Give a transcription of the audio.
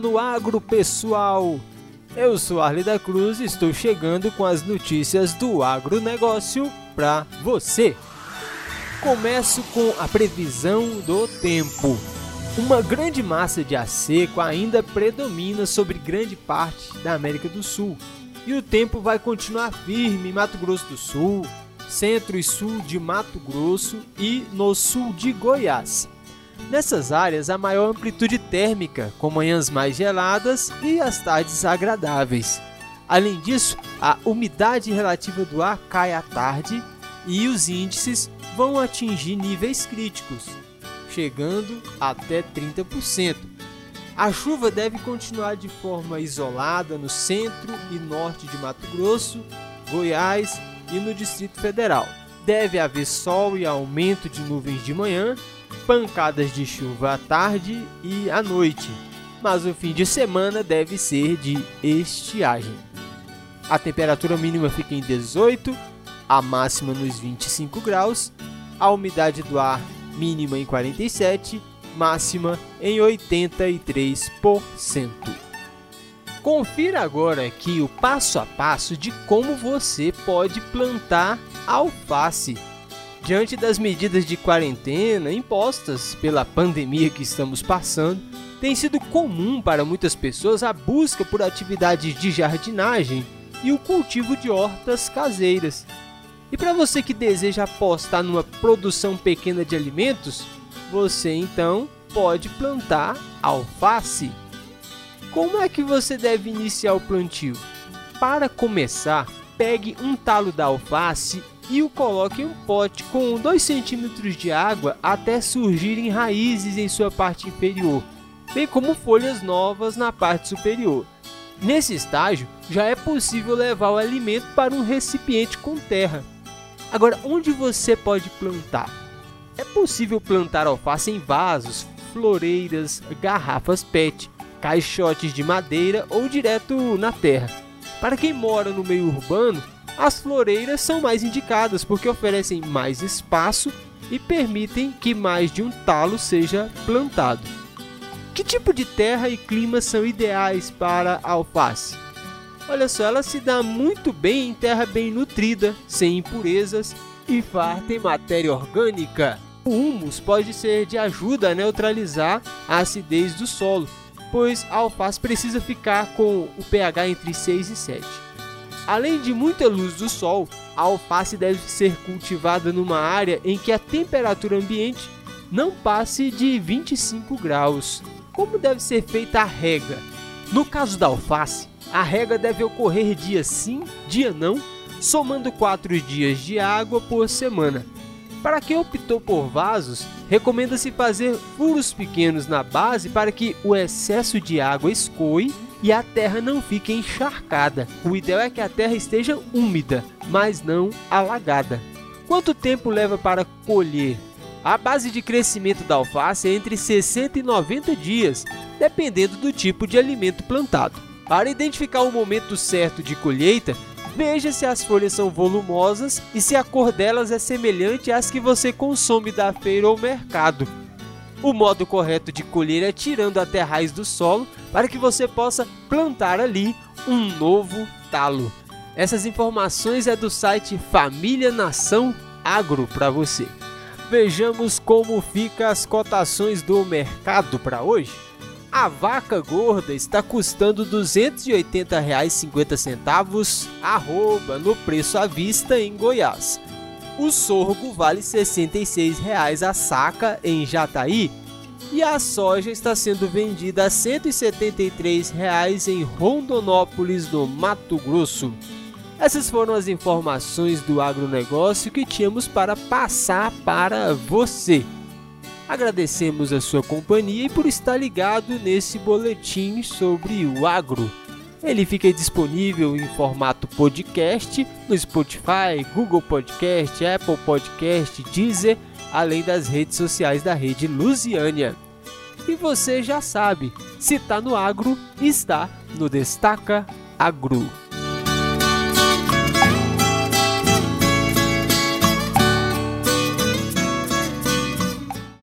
No agro, pessoal! Eu sou Arley da Cruz e estou chegando com as notícias do agronegócio para você. Começo com a previsão do tempo. Uma grande massa de ar seco ainda predomina sobre grande parte da América do Sul. E o tempo vai continuar firme em Mato Grosso do Sul, centro e sul de Mato Grosso e no sul de Goiás. Nessas áreas, há maior amplitude térmica, com manhãs mais geladas e as tardes agradáveis. Além disso, a umidade relativa do ar cai à tarde e os índices vão atingir níveis críticos, chegando até 30%. A chuva deve continuar de forma isolada no centro e norte de Mato Grosso, Goiás e no Distrito Federal. Deve haver sol e aumento de nuvens de manhã, pancadas de chuva à tarde e à noite, mas o fim de semana deve ser de estiagem. A temperatura mínima fica em 18, a máxima nos 25 graus, a umidade do ar mínima em 47, máxima em 83%. Confira agora aqui o passo a passo de como você pode plantar alface. Diante das medidas de quarentena impostas pela pandemia que estamos passando, tem sido comum para muitas pessoas a busca por atividades de jardinagem e o cultivo de hortas caseiras. E para você que deseja apostar numa produção pequena de alimentos, você então pode plantar alface. Como é que você deve iniciar o plantio? Para começar, pegue um talo da alface e o coloque em um pote com 2 centímetros de água até surgirem raízes em sua parte inferior, bem como folhas novas na parte superior. Nesse estágio, já é possível levar o alimento para um recipiente com terra. Agora, onde você pode plantar? É possível plantar alface em vasos, floreiras, garrafas PET, caixotes de madeira ou direto na terra. Para quem mora no meio urbano, as floreiras são mais indicadas porque oferecem mais espaço e permitem que mais de um talo seja plantado. Que tipo de terra e clima são ideais para a alface? Olha só, ela se dá muito bem em terra bem nutrida, sem impurezas e farta em matéria orgânica. O humus pode ser de ajuda a neutralizar a acidez do solo, pois a alface precisa ficar com o pH entre 6 e 7. Além de muita luz do sol, a alface deve ser cultivada numa área em que a temperatura ambiente não passe de 25 graus. Como deve ser feita a rega? No caso da alface, a rega deve ocorrer dia sim, dia não, somando 4 dias de água por semana. Para quem optou por vasos, recomenda-se fazer furos pequenos na base para que o excesso de água escoe e a terra não fique encharcada. O ideal é que a terra esteja úmida, mas não alagada. Quanto tempo leva para colher? A base de crescimento da alface é entre 60 e 90 dias, dependendo do tipo de alimento plantado. Para identificar o momento certo de colheita, veja se as folhas são volumosas e se a cor delas é semelhante às que você consome da feira ou mercado. O modo correto de colher é tirando até a raiz do solo para que você possa plantar ali um novo talo. Essas informações é do site Família Nação Agro para você. Vejamos como fica as cotações do mercado para hoje. A vaca gorda está custando R$ 280,50 arroba no preço à vista em Goiás. O sorgo vale R$ 66,00 a saca em Jataí e a soja está sendo vendida a R$ 173,00 em Rondonópolis, no Mato Grosso. Essas foram as informações do agronegócio que tínhamos para passar para você. Agradecemos a sua companhia e por estar ligado nesse boletim sobre o agro. Ele fica disponível em formato podcast no Spotify, Google Podcast, Apple Podcast, Deezer, além das redes sociais da rede Lusiânia. E você já sabe, se está no agro, está no Destaca Agro.